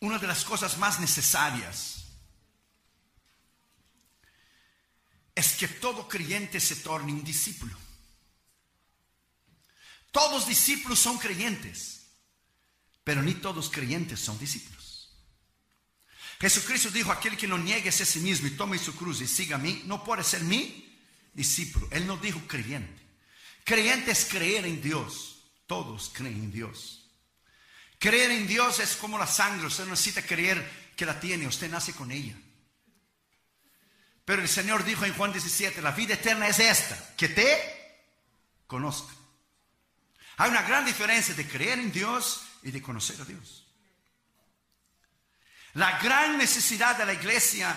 una de las cosas más necesarias es que todo creyente se torne un discípulo. Todos discípulos son creyentes, pero ni todos creyentes son discípulos. Jesucristo dijo, aquel que no niegue a sí mismo y tome su cruz y siga a mí, no puede ser mi discípulo. Él no dijo creyente. Creyente es creer en Dios. Todos creen en Dios. Creer en Dios es como la sangre. Usted no necesita creer que la tiene. Usted nace con ella. Pero el Señor dijo en Juan 17, la vida eterna es esta, que te conozca. Hay una gran diferencia de creer en Dios y de conocer a Dios. La gran necesidad de la iglesia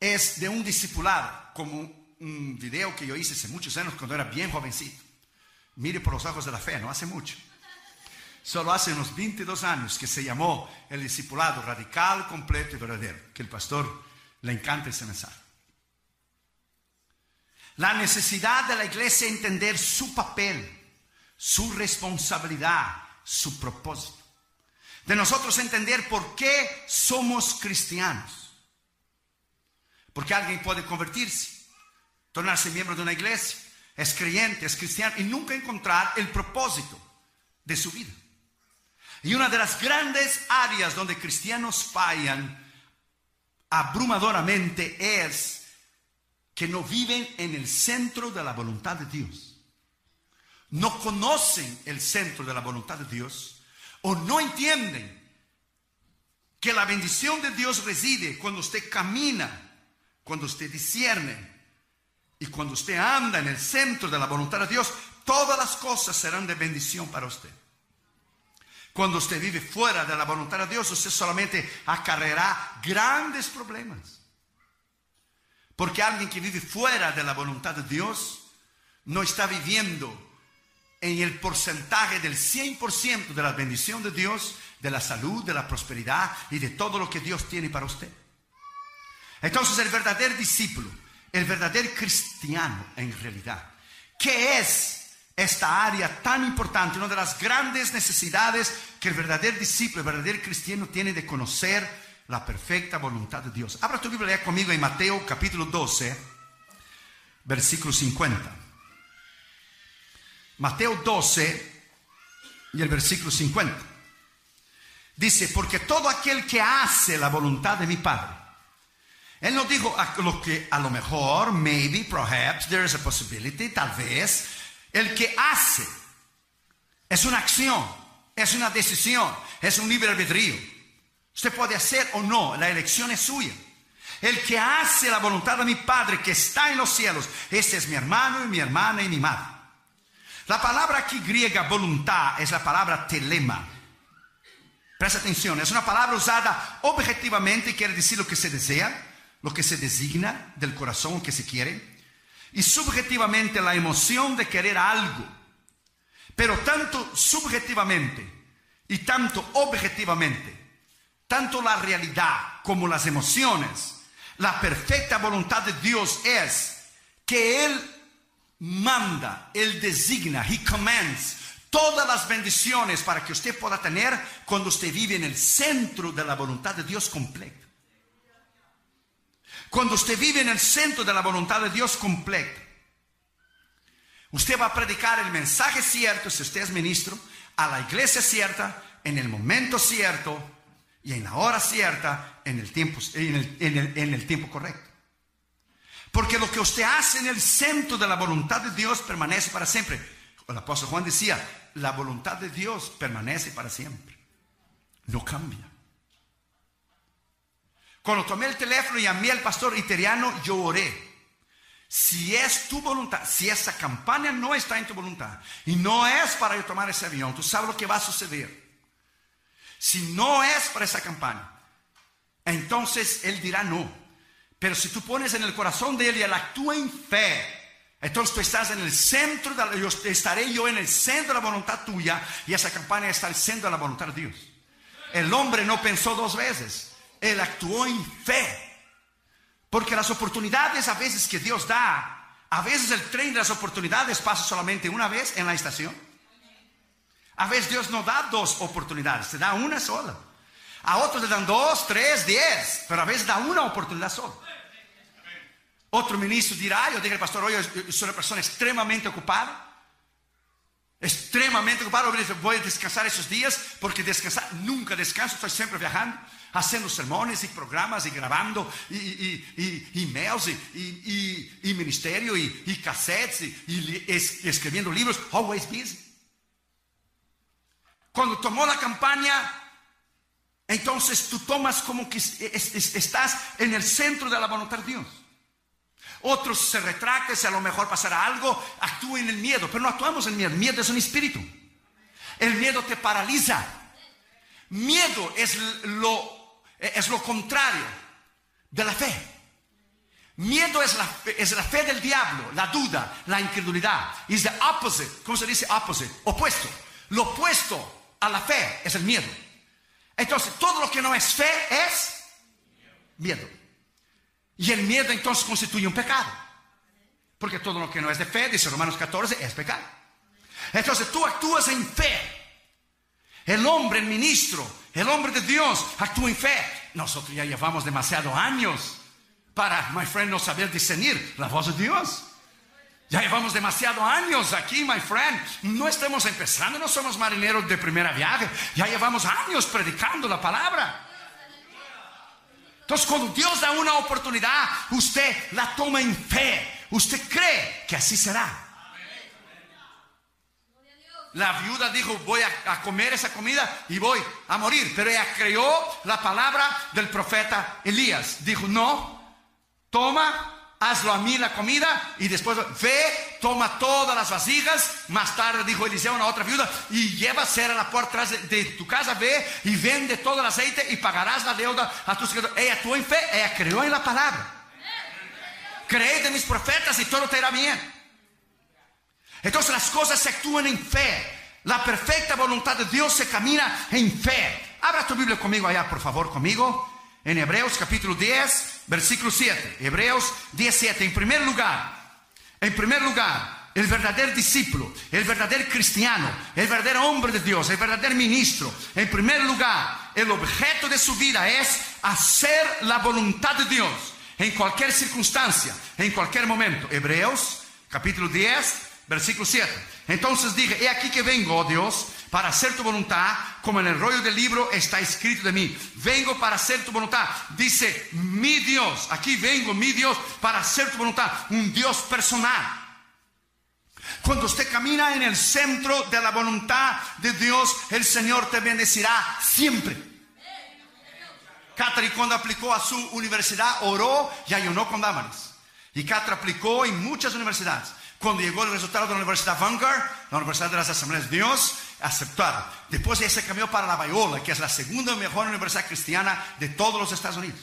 es de un discipulado, como un video que yo hice hace muchos años cuando era bien jovencito. Mire por los ojos de la fe, no hace mucho. Solo hace unos 22 años que se llamó el discipulado radical, completo y verdadero, que el pastor le encanta ese mensaje. La necesidad de la iglesia entender su papel, su responsabilidad, su propósito. De nosotros entender por qué somos cristianos. Porque alguien puede convertirse tornarse miembro de una iglesia, es creyente, es cristiano y nunca encontrar el propósito de su vida. Y una de las grandes áreas donde cristianos fallan abrumadoramente es que no viven en el centro de la voluntad de Dios. No conocen el centro de la voluntad de Dios o no entienden que la bendición de Dios reside cuando usted camina, cuando usted discierne, y cuando usted anda en el centro de la voluntad de Dios, todas las cosas serán de bendición para usted. Cuando usted vive fuera de la voluntad de Dios, usted solamente acarreará grandes problemas. Porque alguien que vive fuera de la voluntad de Dios no está viviendo en el porcentaje del 100% de la bendición de Dios, de la salud, de la prosperidad y de todo lo que Dios tiene para usted. Entonces el verdadero discípulo el verdadero cristiano en realidad. ¿Qué es esta área tan importante? Una de las grandes necesidades que el verdadero discípulo, el verdadero cristiano tiene de conocer la perfecta voluntad de Dios. Abra tu Biblia conmigo en Mateo capítulo 12, versículo 50. Mateo 12 y el versículo 50. Dice, porque todo aquel que hace la voluntad de mi Padre, él no dijo a lo que a lo mejor, maybe, perhaps, there is a possibility, tal vez. El que hace es una acción, es una decisión, es un libre albedrío. Usted puede hacer o no, la elección es suya. El que hace la voluntad de mi Padre que está en los cielos, este es mi hermano y mi hermana y mi madre. La palabra aquí griega voluntad es la palabra telema. Presta atención, es una palabra usada objetivamente quiere decir lo que se desea lo que se designa del corazón que se quiere, y subjetivamente la emoción de querer algo. Pero tanto subjetivamente y tanto objetivamente, tanto la realidad como las emociones, la perfecta voluntad de Dios es que Él manda, Él designa, He commands todas las bendiciones para que usted pueda tener cuando usted vive en el centro de la voluntad de Dios completa. Cuando usted vive en el centro de la voluntad de Dios completa, usted va a predicar el mensaje cierto, si usted es ministro, a la iglesia cierta, en el momento cierto y en la hora cierta, en el tiempo, en el, tiempo correcto. Porque lo que usted hace en el centro de la voluntad de Dios permanece para siempre. El apóstol Juan decía, la voluntad de Dios permanece para siempre. No cambia. Cuando tomé el teléfono y llamé al pastor italiano, yo oré. Si es tu voluntad, si esa campaña no está en tu voluntad y no es para yo tomar ese avión, tú sabes lo que va a suceder. Si no es para esa campaña, entonces él dirá no. Pero si tú pones en el corazón de él y él actúa en fe, entonces tú estás en el centro, de yo estaré yo en el centro de la voluntad tuya y esa campaña está el centro de la voluntad de Dios. El hombre no pensó dos veces. Él actuó en fe. Porque las oportunidades a veces que Dios da, a veces el tren de las oportunidades pasa solamente una vez en la estación. A veces Dios no da dos oportunidades, te da una sola. A otros le dan dos, tres, diez, pero a veces da una oportunidad solo. Otro ministro dirá, yo dije, pastor, hoy soy una persona extremadamente ocupada. Extremadamente ocupado, voy a descansar esos días porque descansar, nunca descanso, estoy siempre viajando, haciendo sermones y programas y grabando y, y, y emails y, ministerio y, cassettes y, escribiendo libros, always busy. Cuando tomó la campaña, entonces tú tomas como que estás en el centro de la voluntad de Dios. Otros se retracten, si a lo mejor pasará algo, actúen en el miedo, pero no actuamos en miedo. El miedo es un espíritu. El miedo te paraliza. Miedo es lo, es lo contrario de la fe. Miedo es la, es la fe del diablo, la duda, la incredulidad. Es the opposite. ¿Cómo se dice opposite? Opuesto. Lo opuesto a la fe es el miedo. Entonces, todo lo que no es fe es miedo. Y el miedo entonces constituye un pecado. Porque todo lo que no es de fe, dice Romanos 14, es pecado. Entonces tú actúas en fe. El hombre, el ministro, el hombre de Dios actúa en fe. Nosotros ya llevamos demasiados años para, my friend, no saber discernir la voz de Dios. Ya llevamos demasiados años aquí, my friend. No estamos empezando, no somos marineros de primera viaje. Ya llevamos años predicando la palabra. Entonces, cuando Dios da una oportunidad, usted la toma en fe. Usted cree que así será. La viuda dijo, voy a, comer esa comida y voy a morir. Pero ella creyó la palabra del profeta Elías. Dijo, no, toma hazlo a mí la comida y después ve, toma todas las vasijas. Más tarde dijo Eliseo a una otra viuda y lleva cera la puerta de, tu casa, ve y vende todo el aceite y pagarás la deuda a tus hijos. Ella actuó en fe, ella creyó en la palabra. Cree de mis profetas y todo te irá bien. Entonces las cosas se actúan en fe. La perfecta voluntad de Dios se camina en fe. Abra tu Biblia conmigo allá, por favor, conmigo en Hebreos capítulo 10, versículo 7. Hebreos 10, 7. En primer lugar, en primer lugar, el verdadero discípulo, el verdadero cristiano, el verdadero hombre de Dios, el verdadero ministro, en primer lugar, el objeto de su vida es hacer la voluntad de Dios en cualquier circunstancia, en cualquier momento. Hebreos capítulo 10, versículo 7. Entonces dije, he aquí que vengo, oh Dios, para hacer tu voluntad, como en el rollo del libro está escrito de mí. Vengo para hacer tu voluntad. Dice, mi Dios, aquí vengo, mi Dios, para hacer tu voluntad. Un Dios personal. Cuando usted camina en el centro de la voluntad de Dios, el Señor te bendecirá siempre. Catherine cuando aplicó a su universidad oró y ayunó con Dámaris. Y Catra aplicó en muchas universidades. Cuando llegó el resultado de la Universidad Vanguard, la Universidad de las Asambleas de Dios, aceptaron. Después ella se cambió para la Bayola, que es la segunda mejor universidad cristiana de todos los Estados Unidos.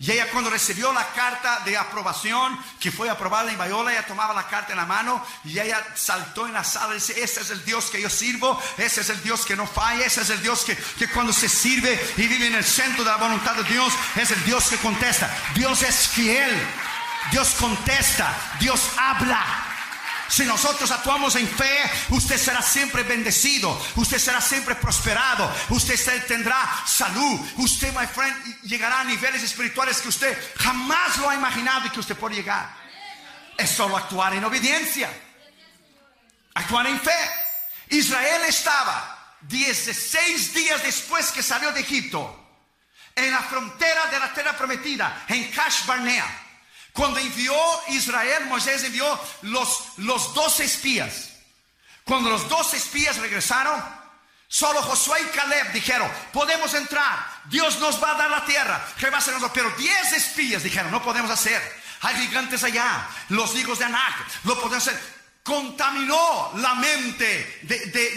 Y ella cuando recibió la carta de aprobación, que fue aprobada en Bayola, ella tomaba la carta en la mano y ella saltó en la sala y dice, ese es el Dios que yo sirvo, ese es el Dios que no falla, ese es el Dios que, que cuando se sirve y vive en el centro de la voluntad de Dios, es el Dios que contesta. Dios es fiel, Dios contesta, Dios habla. Si nosotros actuamos en fe, usted será siempre bendecido, usted será siempre prosperado, usted tendrá salud, usted, my friend, llegará a niveles espirituales que usted jamás lo ha imaginado y que usted puede llegar. Es solo actuar en obediencia, actuar en fe. Israel estaba 16 días después que salió de Egipto, en la frontera de la tierra prometida, en Cash Barnea. Cuando envió Israel, Moisés envió los, los dos espías. Cuando los dos espías regresaron, solo Josué y Caleb dijeron, podemos entrar, Dios nos va a dar la tierra, Pero diez espías dijeron, no podemos hacer, hay gigantes allá, los hijos de Anak, lo podemos hacer. Contaminó la mente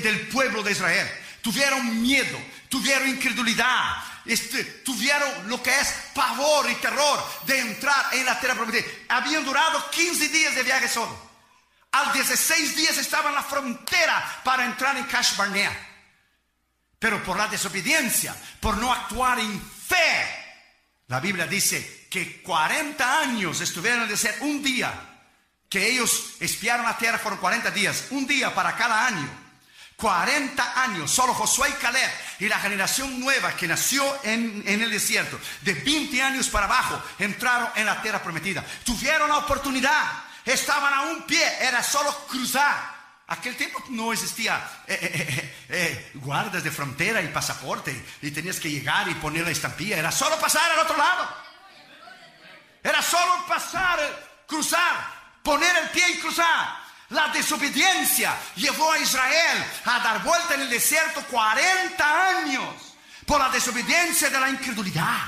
del pueblo de Israel. Tuvieron miedo, tuvieron incredulidad, este, tuvieron lo que es pavor y terror de entrar en la tierra prometida. Habían durado 15 días de viaje solo. Al 16 días estaban en la frontera para entrar en Cash Barnea. Pero por la desobediencia, por no actuar en fe, la Biblia dice que 40 años estuvieron el desierto. Un día que ellos espiaron la tierra fueron 40 días, un día para cada año. 40 años, solo Josué y Caleb y la generación nueva que nació en, en, el desierto, de 20 años para abajo, entraron en la tierra prometida. Tuvieron la oportunidad, estaban a un pie, era solo cruzar. Aquel tiempo no existía eh, eh, eh, guardas de frontera y pasaporte y tenías que llegar y poner la estampilla, era solo pasar al otro lado. Era solo pasar, cruzar, poner el pie y cruzar. La desobediencia llevó a Israel a dar vuelta en el desierto 40 años por la desobediencia de la incredulidad.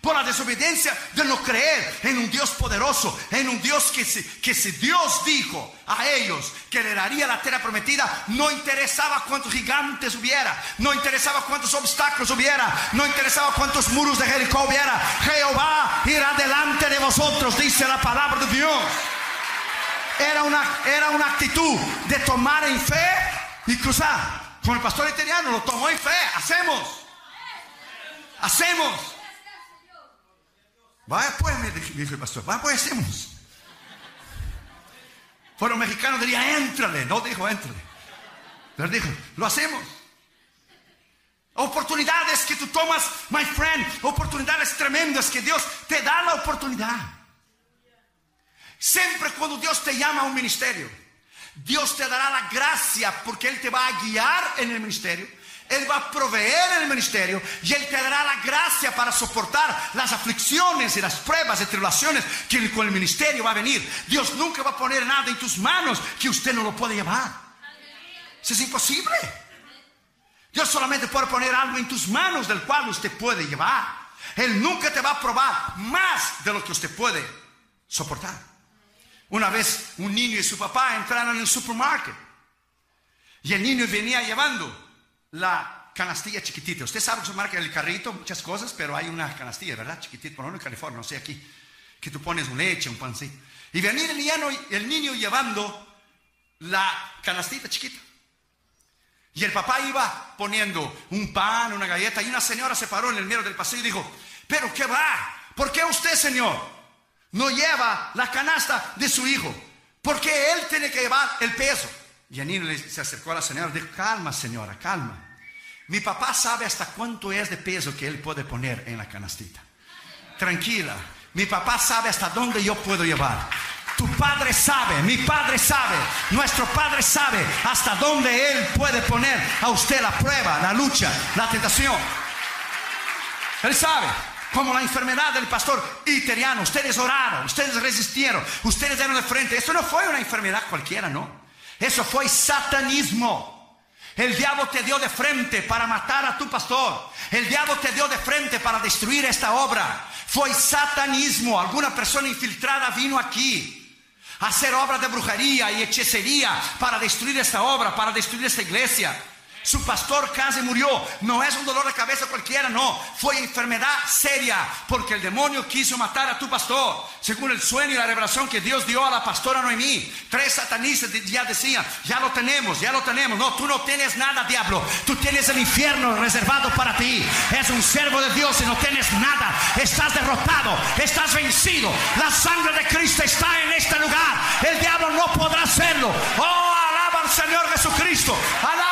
Por la desobediencia de no creer en un Dios poderoso, en un Dios que si, Dios dijo a ellos que le daría la tierra prometida, no interesaba cuántos gigantes hubiera, no interesaba cuántos obstáculos hubiera, no interesaba cuántos muros de Jericó hubiera. Jehová irá delante de vosotros, dice la palabra de Dios. Era una, era una actitud de tomar en fe y cruzar. Con el pastor italiano lo tomó en fe. Hacemos. Hacemos. Vaya pues, me dijo el pastor. Vaya pues, hacemos. Fueron mexicanos, diría, éntrale. No dijo, éntrale. Pero dijo, lo hacemos. Oportunidades que tú tomas, my friend. Oportunidades tremendas que Dios te da la oportunidad. Siempre cuando Dios te llama a un ministerio, Dios te dará la gracia porque Él te va a guiar en el ministerio. Él va a proveer en el ministerio y Él te dará la gracia para soportar las aflicciones y las pruebas y tribulaciones que con el ministerio va a venir. Dios nunca va a poner nada en tus manos que usted no lo puede llevar. Eso es imposible. Dios solamente puede poner algo en tus manos del cual usted puede llevar. Él nunca te va a probar más de lo que usted puede soportar. Una vez un niño y su papá entraron en el supermercado y el niño venía llevando la canastilla chiquitita. Usted sabe que se marca el carrito, muchas cosas, pero hay una canastilla, ¿verdad? Chiquitita, por lo menos en California, no sé aquí, que tú pones un leche, un pancito. Y venía el niño, el niño llevando la canastita chiquita. Y el papá iba poniendo un pan, una galleta, y una señora se paró en el medio del pasillo y dijo, pero ¿qué va? ¿Por qué usted, señor? No lleva la canasta de su hijo, porque él tiene que llevar el peso. El se acercó a la señora y dijo, calma señora, calma. Mi papá sabe hasta cuánto es de peso que él puede poner en la canastita. Tranquila, mi papá sabe hasta dónde yo puedo llevar. Tu padre sabe, mi padre sabe, nuestro padre sabe hasta dónde él puede poner a usted la prueba, la lucha, la tentación. Él sabe como la enfermedad del pastor iteriano. Ustedes oraron, ustedes resistieron, ustedes dieron de frente. Eso no fue una enfermedad cualquiera, no. Eso fue satanismo. El diablo te dio de frente para matar a tu pastor. El diablo te dio de frente para destruir esta obra. Fue satanismo. Alguna persona infiltrada vino aquí a hacer obra de brujería y hechicería para destruir esta obra, para destruir esta iglesia. Su pastor casi murió. No es un dolor de cabeza cualquiera, no. Fue enfermedad seria porque el demonio quiso matar a tu pastor. Según el sueño y la revelación que Dios dio a la pastora Noemí. Tres satanistas ya decían, ya lo tenemos, ya lo tenemos. No, tú no tienes nada, diablo. Tú tienes el infierno reservado para ti. Es un servo de Dios y no tienes nada. Estás derrotado, estás vencido. La sangre de Cristo está en este lugar. El diablo no podrá hacerlo. Oh, alaba al Señor Jesucristo. Alábalo,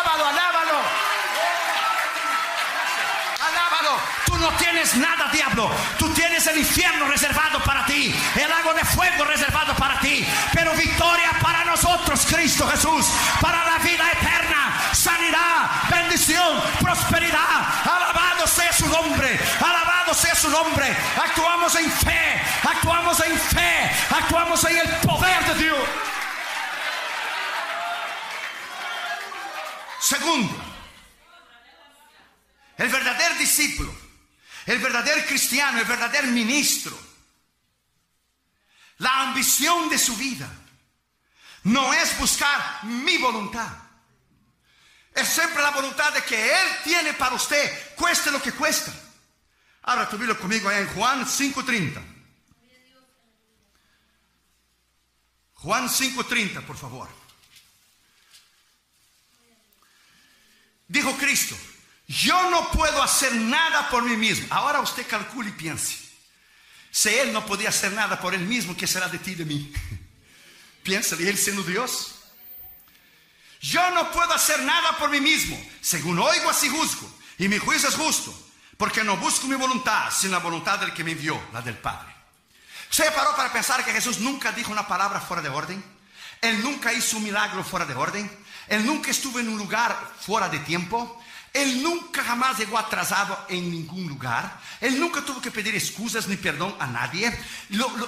Tú no tienes nada, diablo. Tú tienes el infierno reservado para ti. El lago de fuego reservado para ti. Pero victoria para nosotros, Cristo Jesús. Para la vida eterna. Sanidad, bendición, prosperidad. Alabado sea su nombre. Alabado sea su nombre. Actuamos en fe. Actuamos en fe. Actuamos en el poder de Dios. Segundo. El verdadero discípulo, el verdadero cristiano, el verdadero ministro, la ambición de su vida no es buscar mi voluntad. Es siempre la voluntad de que Él tiene para usted, cueste lo que cuesta. Ahora tu conmigo en Juan 5.30. Juan 5.30, por favor. Dijo Cristo, yo no puedo hacer nada por mí mismo. Ahora usted calcule y piense. Si Él no podía hacer nada por Él mismo, ¿qué será de ti y de mí? Piensa, y Él siendo Dios. Yo no puedo hacer nada por mí mismo. Según oigo, así juzgo. Y mi juicio es justo. Porque no busco mi voluntad, sino la voluntad del que me envió, la del Padre. ¿Se paró para pensar que Jesús nunca dijo una palabra fuera de orden? Él nunca hizo un milagro fuera de orden. Él nunca estuvo en un lugar fuera de tiempo. Él nunca jamás llegó atrasado en ningún lugar. Él nunca tuvo que pedir excusas ni perdón a nadie.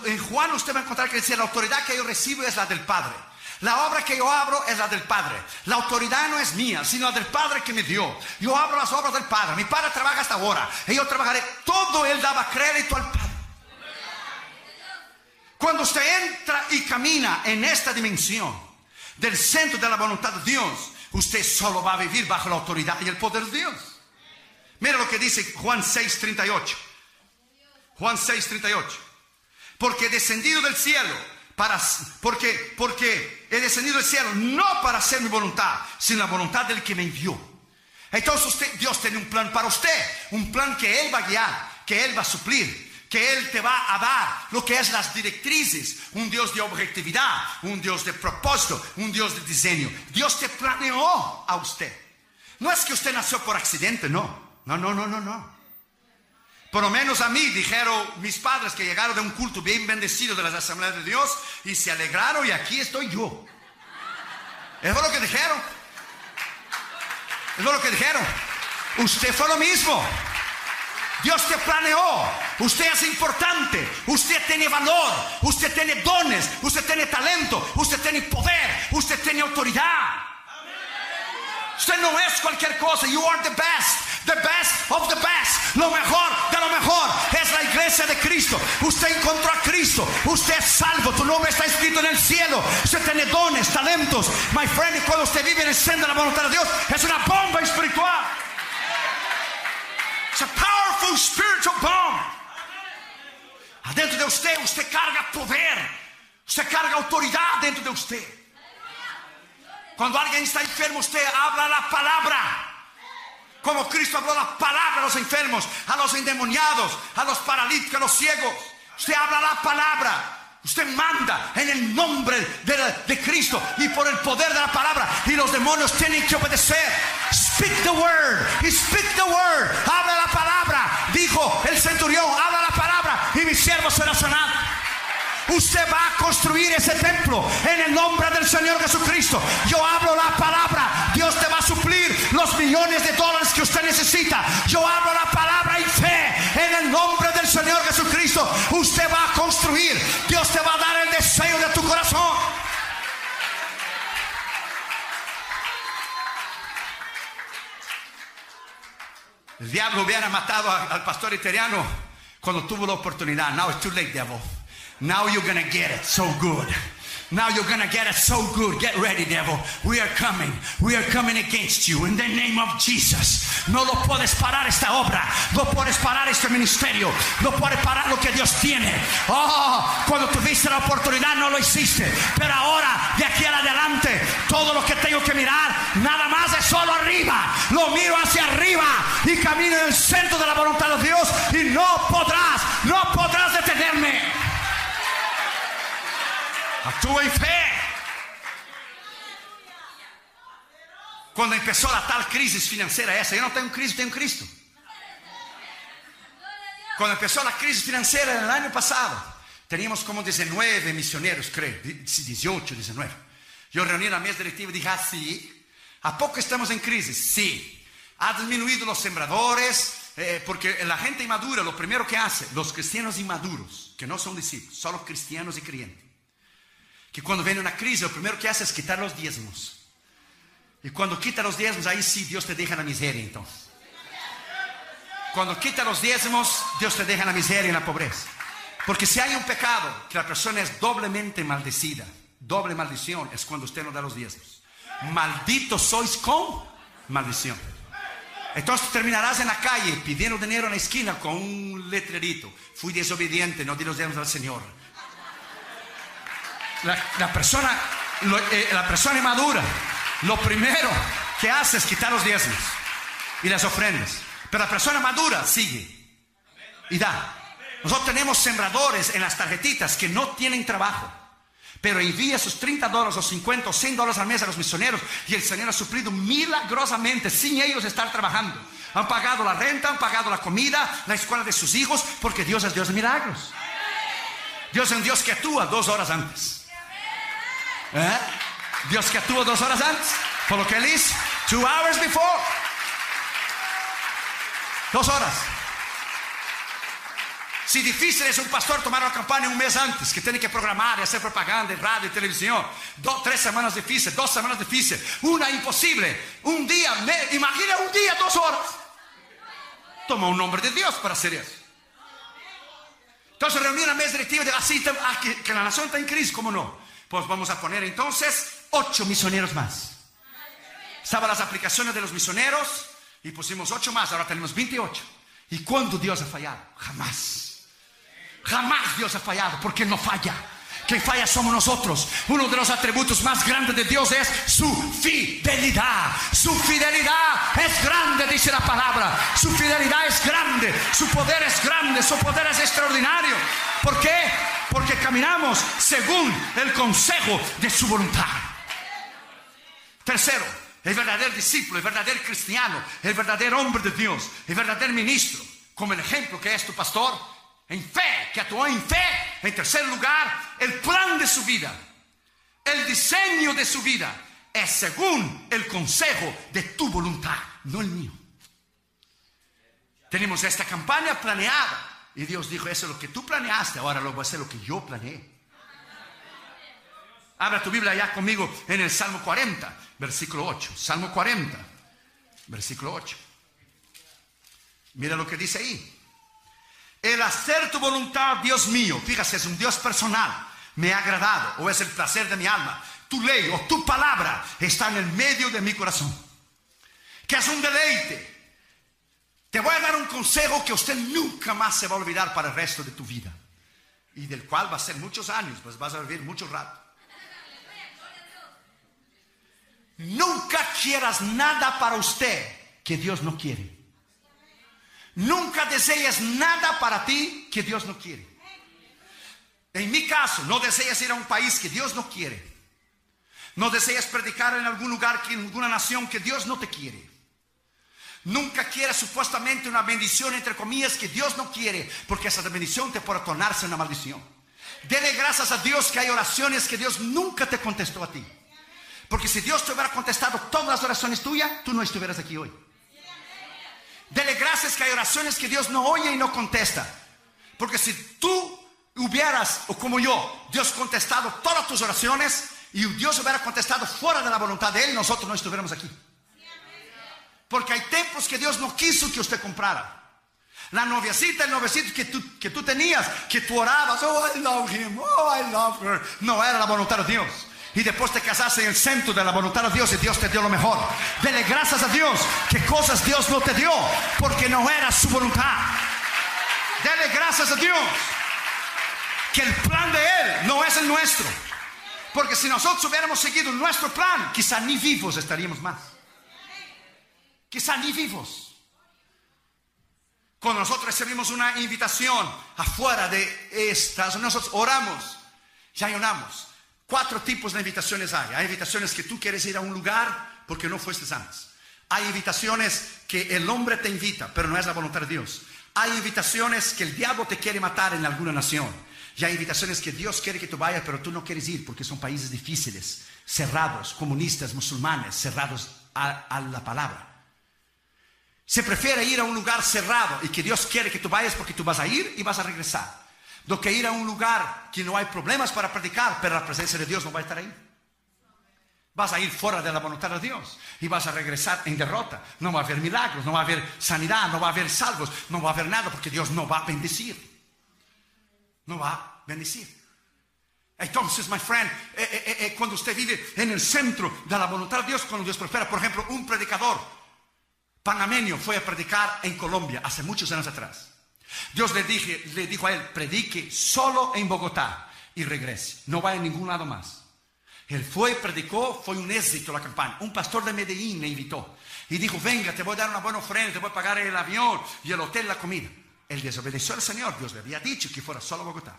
en Juan usted va a encontrar que dice, la autoridad que yo recibo es la del Padre. La obra que yo abro es la del Padre. La autoridad no es mía, sino la del Padre que me dio. Yo abro las obras del Padre. Mi Padre trabaja hasta ahora. Y yo trabajaré. Todo Él daba crédito al Padre. Cuando usted entra y camina en esta dimensión del centro de la voluntad de Dios, usted solo va a vivir bajo la autoridad y el poder de Dios. Mira lo que dice Juan 6:38. Juan 6:38. Porque descendido del cielo para porque porque he descendido del cielo no para hacer mi voluntad, sino la voluntad del que me envió. Entonces usted, Dios tiene un plan para usted, un plan que él va a guiar, que él va a suplir, que Él te va a dar lo que es las directrices, un Dios de objetividad, un Dios de propósito, un Dios de diseño. Dios te planeó a usted. No es que usted nació por accidente, no. No, no, no, no, no. Por lo menos a mí dijeron mis padres que llegaron de un culto bien bendecido de las asambleas de Dios y se alegraron y aquí estoy yo. Eso es lo que dijeron. Eso es lo que dijeron. Usted fue lo mismo. Dios te planeó. Usted es importante. Usted tiene valor. Usted tiene dones. Usted tiene talento. Usted tiene poder. Usted tiene autoridad. Usted no es cualquier cosa. You are the best. The best of the best. Lo mejor de lo mejor es la iglesia de Cristo. Usted encontró a Cristo. Usted es salvo. Tu nombre está escrito en el cielo. Usted tiene dones, talentos. My friend, cuando usted vive en el centro de la voluntad de Dios, es una bomba espiritual. It's a powerful spiritual bomb. Adentro de usted, usted carga poder. Usted carga autoridad dentro de usted. Cuando alguien está enfermo, usted habla la palabra. Como Cristo habló la palabra a los enfermos, a los endemoniados, a los paralíticos, a los ciegos. Usted habla la palabra. Usted manda en el nombre de, Cristo y por el poder de la palabra. Y los demonios tienen que obedecer. Speak the word. Speak the word. Habla la palabra. El centurión, habla la palabra. Y mi siervo será sanado. Usted va a construir ese templo en el nombre del Señor Jesucristo. Yo hablo la palabra. Dios te va a suplir los millones de dólares que usted necesita. Yo hablo diablo hubiera matado al pastor italiano cuando tuvo la oportunidad. Now it's too late, devil. Now you're to get it so good. Now you're to get it so good. Get ready, devil. We are coming. We are coming against you in the name of Jesus. No lo puedes parar esta obra. No puedes parar este ministerio. No puedes parar lo que Dios tiene. Oh, cuando tuviste la oportunidad no lo hiciste. Pero ahora, de aquí en adelante, todo lo que tengo que mirar, nada más es solo arriba. Lo miro hacia arriba y camino en el centro de la voluntad de Dios y no podrás, no podrás Actúa en fe. Cuando empezó la tal crisis financiera esa, yo no tengo crisis, tengo Cristo. Cuando empezó la crisis financiera en el año pasado, teníamos como 19 misioneros, creo, 18, 19. Yo reuní la mesa directiva y dije, ah, sí, ¿a poco estamos en crisis? Sí. Ha disminuido los sembradores, eh, porque la gente inmadura, lo primero que hace, los cristianos inmaduros, que no son discípulos, solo cristianos y creyentes, que cuando viene una crisis, lo primero que hace es quitar los diezmos. Y cuando quita los diezmos, ahí sí Dios te deja la miseria entonces. Cuando quita los diezmos, Dios te deja la miseria y la pobreza. Porque si hay un pecado que la persona es doblemente maldecida, doble maldición es cuando usted no da los diezmos. Maldito sois con maldición. Entonces terminarás en la calle pidiendo dinero en la esquina con un letrerito. Fui desobediente, no di los diezmos al Señor la, persona, eh, la persona inmadura, lo primero que hace es quitar los diezmos y las ofrendas. Pero la persona madura sigue y da. Nosotros tenemos sembradores en las tarjetitas que no tienen trabajo, Pero envía esos 30 dólares o 50 o 100 dólares al mes a los misioneros y el Señor ha suplido milagrosamente sin ellos estar trabajando. Han pagado la renta, han pagado la comida, la escuela de sus hijos, porque Dios es Dios de milagros. Dios es un Dios que actúa dos horas antes. ¿Eh? Dios que actúa dos horas antes. Por lo que Él hizo, two hours before. Dos horas. Si difícil es un pastor tomar la campaña un mes antes, que tiene que programar y hacer propaganda en radio y televisión. Dos, tres semanas difíciles, dos semanas difíciles, una imposible, un día, imagina un día, dos horas. Toma un nombre de Dios para hacer eso. Entonces reunir a mesa directiva de así ah, que, que la nación está en crisis, ¿cómo no? Pues vamos a poner entonces ocho misioneros más. Estaban las aplicaciones de los misioneros y pusimos ocho más, ahora tenemos 28. ¿Y cuándo Dios ha fallado? Jamás. Jamás Dios ha fallado, porque no falla. Que falla somos nosotros. Uno de los atributos más grandes de Dios es su fidelidad. Su fidelidad es grande, dice la palabra. Su fidelidad es grande. Su poder es grande. Su poder es extraordinario. ¿Por qué? Porque caminamos según el consejo de su voluntad. Tercero, el verdadero discípulo, el verdadero cristiano, el verdadero hombre de Dios, el verdadero ministro, como el ejemplo que es tu pastor, en fe, que actuó en fe. En tercer lugar, el plan de su vida, el diseño de su vida es según el consejo de tu voluntad, no el mío. Tenemos esta campaña planeada y Dios dijo, eso es lo que tú planeaste, ahora lo voy a hacer lo que yo planeé. Abra tu Biblia ya conmigo en el Salmo 40, versículo 8. Salmo 40, versículo 8. Mira lo que dice ahí. El hacer tu voluntad, Dios mío, fíjate, es un Dios personal, me ha agradado o es el placer de mi alma. Tu ley o tu palabra está en el medio de mi corazón, que es un deleite. Te voy a dar un consejo que usted nunca más se va a olvidar para el resto de tu vida y del cual va a ser muchos años, pues vas a vivir mucho rato. Nunca quieras nada para usted que Dios no quiere. Nunca desees nada para ti que Dios no quiere. En mi caso, no deseas ir a un país que Dios no quiere. No deseas predicar en algún lugar, en alguna nación que Dios no te quiere. Nunca quieras supuestamente una bendición, entre comillas, que Dios no quiere, porque esa bendición te puede tornarse una maldición. Dele gracias a Dios que hay oraciones que Dios nunca te contestó a ti. Porque si Dios te hubiera contestado todas las oraciones tuyas, tú no estuvieras aquí hoy. Dele gracias que hay oraciones que Dios no oye y no contesta. Porque si tú hubieras, o como yo, Dios contestado todas tus oraciones y Dios hubiera contestado fuera de la voluntad de Él, nosotros no estuviéramos aquí. Porque hay templos que Dios no quiso que usted comprara. La noviecita, el noviecito que tú, que tú tenías, que tú orabas, oh, I love him, oh, I love her. No era la voluntad de Dios y después te casaste en el centro de la voluntad de Dios y Dios te dio lo mejor. Dele gracias a Dios que cosas Dios no te dio porque no era su voluntad. Dele gracias a Dios que el plan de Él no es el nuestro. Porque si nosotros hubiéramos seguido nuestro plan, quizá ni vivos estaríamos más. Quizá ni vivos. Cuando nosotros recibimos una invitación afuera de estas, nosotros oramos, ya oramos. Cuatro tipos de invitaciones hay. Hay invitaciones que tú quieres ir a un lugar porque no fuiste antes. Hay invitaciones que el hombre te invita, pero no es la voluntad de Dios. Hay invitaciones que el diablo te quiere matar en alguna nación. Y hay invitaciones que Dios quiere que tú vayas, pero tú no quieres ir porque son países difíciles, cerrados, comunistas, musulmanes, cerrados a la palabra. Se prefiere ir a un lugar cerrado y que Dios quiere que tú vayas porque tú vas a ir y vas a regresar do que ir a un lugar que no hay problemas para predicar, pero la presencia de Dios no va a estar ahí. Vas a ir fuera de la voluntad de Dios y vas a regresar en derrota. No va a haber milagros, no va a haber sanidad, no va a haber salvos, no va a haber nada porque Dios no va a bendecir. No va a bendecir. Entonces, my friend, eh, eh, eh, cuando usted vive en el centro de la voluntad de Dios, cuando Dios prospera, por ejemplo, un predicador panameño fue a predicar en Colombia hace muchos años atrás. Dios le, dijo a él, predique solo en Bogotá y regrese, no vaya a ningún lado más. Él fue, predicó, fue un éxito la campaña. Un pastor de Medellín le invitó y dijo, venga, te voy a dar una buena ofrenda, te voy a pagar el avión y el hotel, la comida. Él desobedeció al Señor, Dios le había dicho que fuera solo a Bogotá.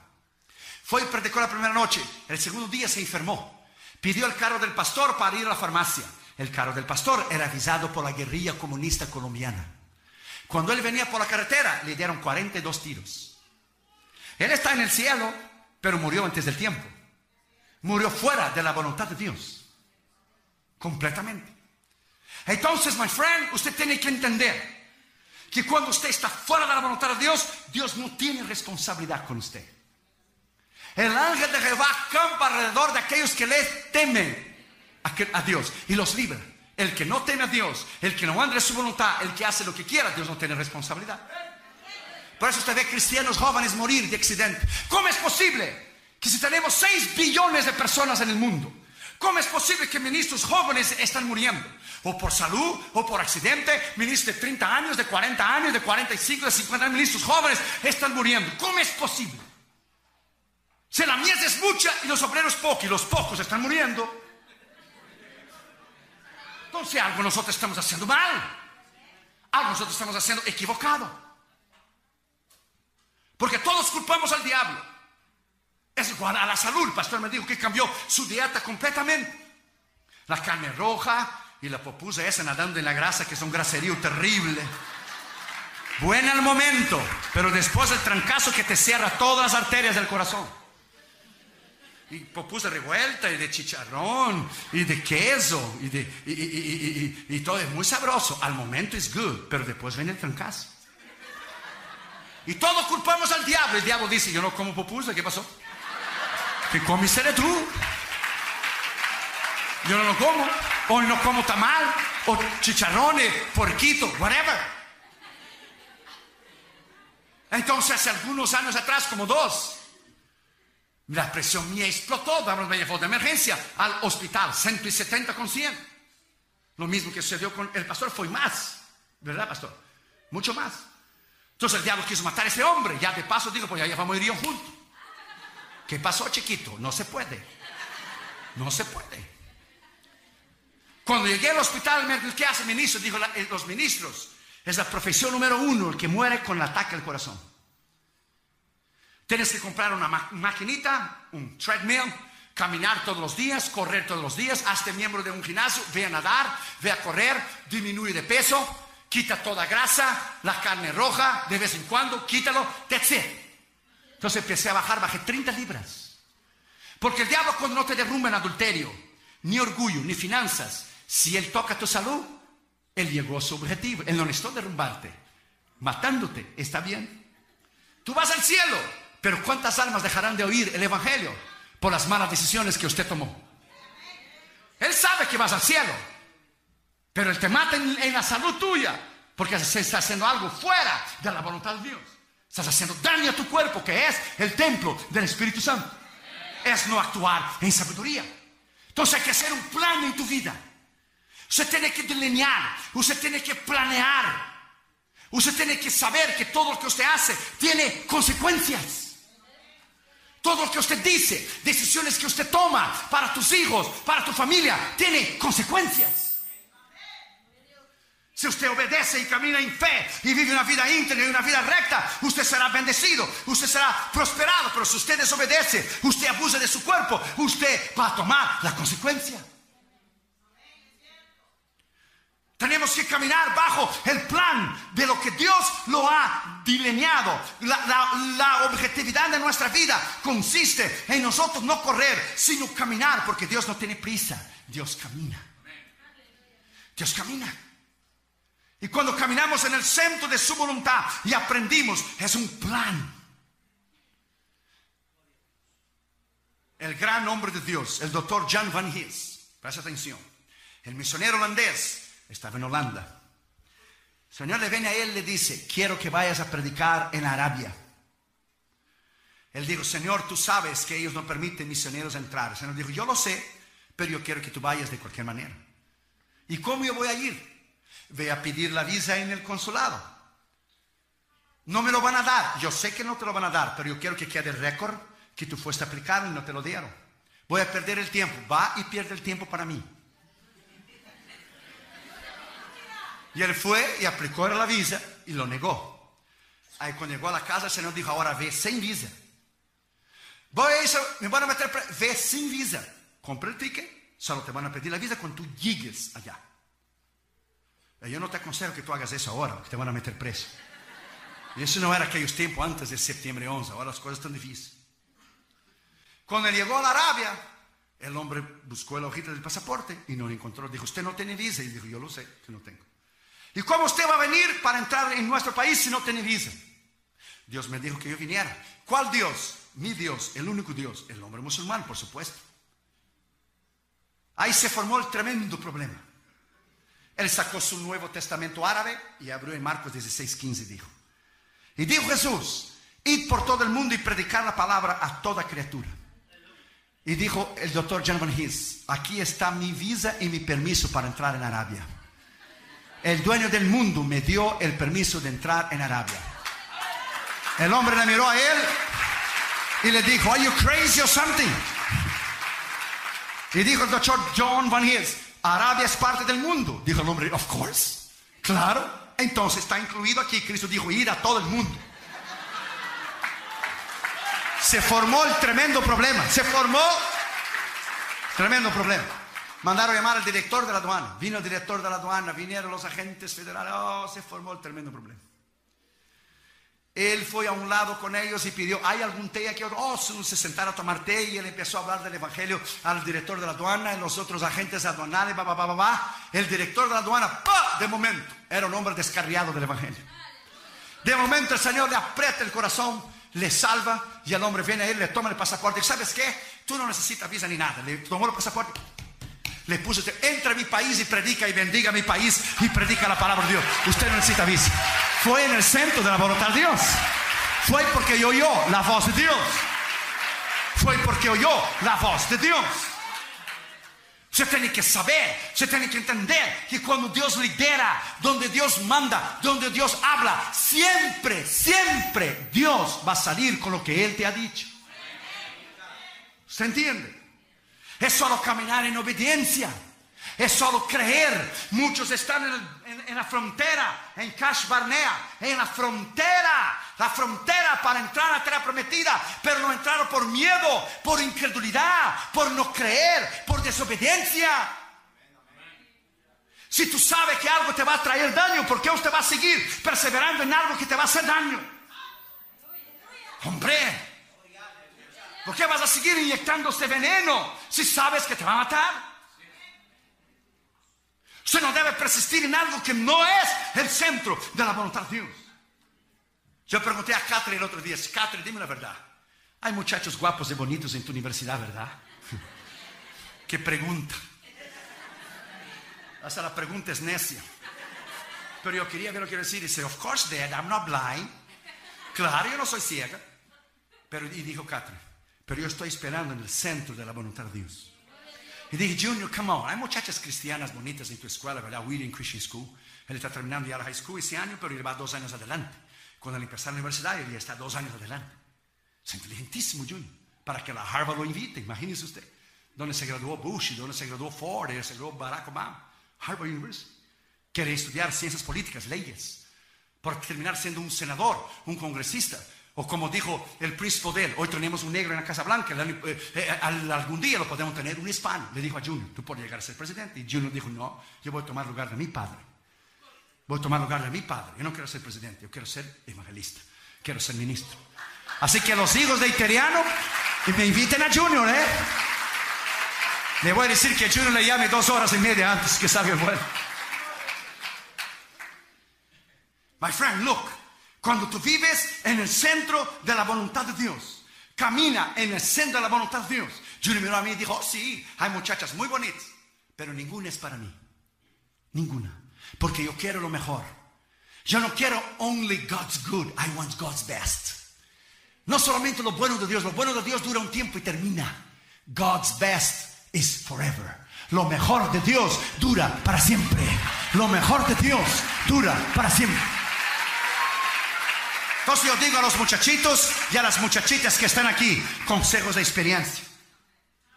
Fue y predicó la primera noche. El segundo día se enfermó. Pidió el carro del pastor para ir a la farmacia. El carro del pastor era avisado por la guerrilla comunista colombiana. Cuando él venía por la carretera, le dieron 42 tiros. Él está en el cielo, pero murió antes del tiempo. Murió fuera de la voluntad de Dios. Completamente. Entonces, my friend, usted tiene que entender que cuando usted está fuera de la voluntad de Dios, Dios no tiene responsabilidad con usted. El ángel de Jehová campa alrededor de aquellos que le temen a Dios y los libra. El que no teme a Dios, el que no anda en su voluntad, el que hace lo que quiera, Dios no tiene responsabilidad. Por eso usted ve cristianos jóvenes morir de accidente. ¿Cómo es posible que si tenemos 6 billones de personas en el mundo, ¿cómo es posible que ministros jóvenes están muriendo? O por salud, o por accidente, ministros de 30 años, de 40 años, de 45, de 50 años, ministros jóvenes están muriendo. ¿Cómo es posible? Si la mies es mucha y los obreros pocos y los pocos están muriendo, entonces algo nosotros estamos haciendo mal. Algo nosotros estamos haciendo equivocado. Porque todos culpamos al diablo. Es igual a la salud. El pastor me dijo que cambió su dieta completamente. La carne roja y la popusa esa nadando en la grasa, que es un graserío terrible. Buena al momento, pero después el trancazo que te cierra todas las arterias del corazón y popusa revuelta y de chicharrón y de queso y, de, y, todo es muy sabroso. Al momento es good, pero después viene el trancazo. Y todos culpamos al diablo. El diablo dice, yo no como popusa, ¿qué pasó? ¿Qué comiste tú? Yo no lo como. O no como tamal, o chicharrones, porquito, whatever. Entonces, hace algunos años atrás, como dos, la presión mía explotó, me llevó de emergencia al hospital, 170 con 100. Lo mismo que sucedió con el pastor, fue más, ¿verdad, pastor? Mucho más. Entonces el diablo quiso matar a ese hombre, ya de paso dijo, pues ya vamos a ir juntos. ¿Qué pasó, chiquito? No se puede. No se puede. Cuando llegué al hospital, ¿qué hace el ministro? Dijo, eh, los ministros es la profesión número uno, el que muere con el ataque al corazón. Tienes que comprar una maquinita, un treadmill, caminar todos los días, correr todos los días, hazte miembro de un gimnasio, ve a nadar, ve a correr, disminuye de peso, quita toda grasa, la carne roja, de vez en cuando, quítalo, that's it. Entonces empecé a bajar, bajé 30 libras. Porque el diablo cuando no te derrumba en adulterio, ni orgullo, ni finanzas, si él toca tu salud, él llegó a su objetivo. Él no necesitó derrumbarte, matándote, está bien. Tú vas al cielo, pero ¿cuántas almas dejarán de oír el Evangelio por las malas decisiones que usted tomó? Él sabe que vas al cielo, pero Él te mata en, la salud tuya porque se está haciendo algo fuera de la voluntad de Dios. Estás haciendo daño a tu cuerpo, que es el templo del Espíritu Santo. Es no actuar en sabiduría. Entonces hay que hacer un plan en tu vida. Usted tiene que delinear, usted tiene que planear. Usted tiene que saber que todo lo que usted hace tiene consecuencias. Todo lo que usted dice, decisiones que usted toma para tus hijos, para tu familia, tiene consecuencias. Si usted obedece y camina en fe y vive una vida íntegra y una vida recta, usted será bendecido, usted será prosperado. Pero si usted desobedece, usted abusa de su cuerpo, usted va a tomar la consecuencia. Tenemos que caminar bajo el plan de lo que Dios lo ha delineado. La, objetividad de nuestra vida consiste en nosotros no correr, sino caminar, porque Dios no tiene prisa, Dios camina. Dios camina. Y cuando caminamos en el centro de su voluntad y aprendimos, es un plan. El gran hombre de Dios, el doctor Jan Van His, presta atención, el misionero holandés, estaba en Holanda. Señor le viene a él y le dice, quiero que vayas a predicar en Arabia. Él dijo, Señor, tú sabes que ellos no permiten misioneros entrar. Señor dijo, yo lo sé, pero yo quiero que tú vayas de cualquier manera. ¿Y cómo yo voy a ir? Ve a pedir la visa en el consulado. No me lo van a dar. Yo sé que no te lo van a dar, pero yo quiero que quede el récord que tú fuiste a aplicar y no te lo dieron. Voy a perder el tiempo. Va y pierde el tiempo para mí. Y él fue y aplicó la visa y lo negó. Ahí cuando llegó a la casa, el Señor dijo, ahora ve sin visa. Voy a eso, me van a meter. Ve sin visa. Compra el ticket, solo te van a pedir la visa cuando tú llegues allá. Yo no te aconsejo que tú hagas eso ahora, porque te van a meter preso. Y eso no era aquellos tiempos antes de septiembre 11, ahora las cosas están difíciles. Cuando llegó a la Arabia, el hombre buscó la hojita del pasaporte y no lo encontró. Dijo, usted no tiene visa. Y dijo, yo lo sé que no tengo. ¿Y cómo usted va a venir para entrar en nuestro país si no tiene visa? Dios me dijo que yo viniera. ¿Cuál Dios? Mi Dios, el único Dios, el hombre musulmán, por supuesto. Ahí se formó el tremendo problema. Él sacó su Nuevo Testamento árabe y abrió en Marcos 16, 15, dijo. Y dijo Jesús, id por todo el mundo y predicar la palabra a toda criatura. Y dijo el doctor John Van His, aquí está mi visa y mi permiso para entrar en Arabia. El dueño del mundo me dio el permiso de entrar en Arabia. El hombre le miró a él y le dijo, ¿Are you crazy or something? Y dijo el doctor John Van His, Arabia es parte del mundo. Dijo el hombre, of course. Claro. Entonces está incluido aquí. Cristo dijo, ir a todo el mundo. Se formó el tremendo problema. Se formó tremendo problema. Mandaron llamar al director de la aduana. Vino el director de la aduana, vinieron los agentes federales. Oh, se formó el tremendo problema. Él fue a un lado con ellos y pidió, ¿hay algún té aquí? Oh, se sentaron a tomar té y él empezó a hablar del evangelio al director de la aduana y los otros agentes aduanales, El director de la aduana, de momento, era un hombre descarriado del evangelio. De momento el Señor le aprieta el corazón, le salva y el hombre viene a él, le toma el pasaporte. ¿Y sabes qué? Tú no necesitas visa ni nada. Le tomó el pasaporte, le puso, entra a mi país y predica y bendiga mi país y predica la palabra de Dios. Usted no necesita visa. Fue en el centro de la voluntad de Dios. Fue porque oyó la voz de Dios. Fue porque oyó la voz de Dios. Usted tiene que saber, usted tiene que entender que cuando Dios lidera, donde Dios manda, donde Dios habla, siempre, siempre Dios va a salir con lo que Él te ha dicho. ¿Se entiende? Es solo caminar en obediencia. Es solo creer. Muchos están en, la frontera, en Cash Barnea, en la frontera, la frontera para entrar a la tierra prometida, pero no entraron por miedo, por incredulidad, por no creer, por desobediencia. Si tú sabes que algo te va a traer daño, ¿por qué usted va a seguir perseverando en algo que te va a hacer daño? Hombre, ¿Por qué vas a seguir inyectándose veneno si sabes que te va a matar? Usted no debe persistir en algo que no es el centro de la voluntad de Dios. Yo pregunté a Catherine el otro día, Catherine, dime la verdad. Hay muchachos guapos y bonitos en tu universidad, ¿verdad? ¿Qué pregunta? Hasta la pregunta es necia. Pero yo quería ver lo que decir. Dice, of course, Dad, I'm not blind. Claro, yo no soy ciega. Pero, y dijo Catherine, pero yo estoy esperando en el centro de la voluntad de Dios. Y dije, Junior, come on. Hay muchachas cristianas bonitas en tu escuela, ¿verdad? William Christian School. Él está terminando ya la high school ese año, pero él va dos años adelante. Cuando él empezó la universidad, él ya está dos años adelante. Es inteligentísimo, Junior. Para que la Harvard lo invite, imagínese usted. Donde se graduó Bush donde se graduó Ford y se graduó Barack Obama. Harvard University. Quiere estudiar ciencias políticas, leyes. Por terminar siendo un senador, un congresista, o como dijo el príncipe de él, hoy tenemos un negro en la Casa Blanca, eh, eh, algún día lo podemos tener un hispano. Le dijo a Junior, tú puedes llegar a ser presidente. Y Junior dijo, no, yo voy a tomar lugar de mi padre. Voy a tomar lugar de mi padre. Yo no quiero ser presidente, yo quiero ser evangelista, quiero ser ministro. Así que los hijos de Iteriano, me inviten a Junior, ¿eh? Le voy a decir que Junior le llame dos horas y media antes que salga el vuelo. My friend, look. Cuando tú vives en el centro de la voluntad de Dios, camina en el centro de la voluntad de Dios. Junior miró a mí y dijo, sí, hay muchachas muy bonitas, pero ninguna es para mí. Ninguna. Porque yo quiero lo mejor. Yo no quiero only God's good, I want God's best. No solamente lo bueno de Dios, lo bueno de Dios dura un tiempo y termina. God's best is forever. Lo mejor de Dios dura para siempre. Lo mejor de Dios dura para siempre. Entonces yo digo a los muchachitos y a las muchachitas que están aquí, consejos de experiencia.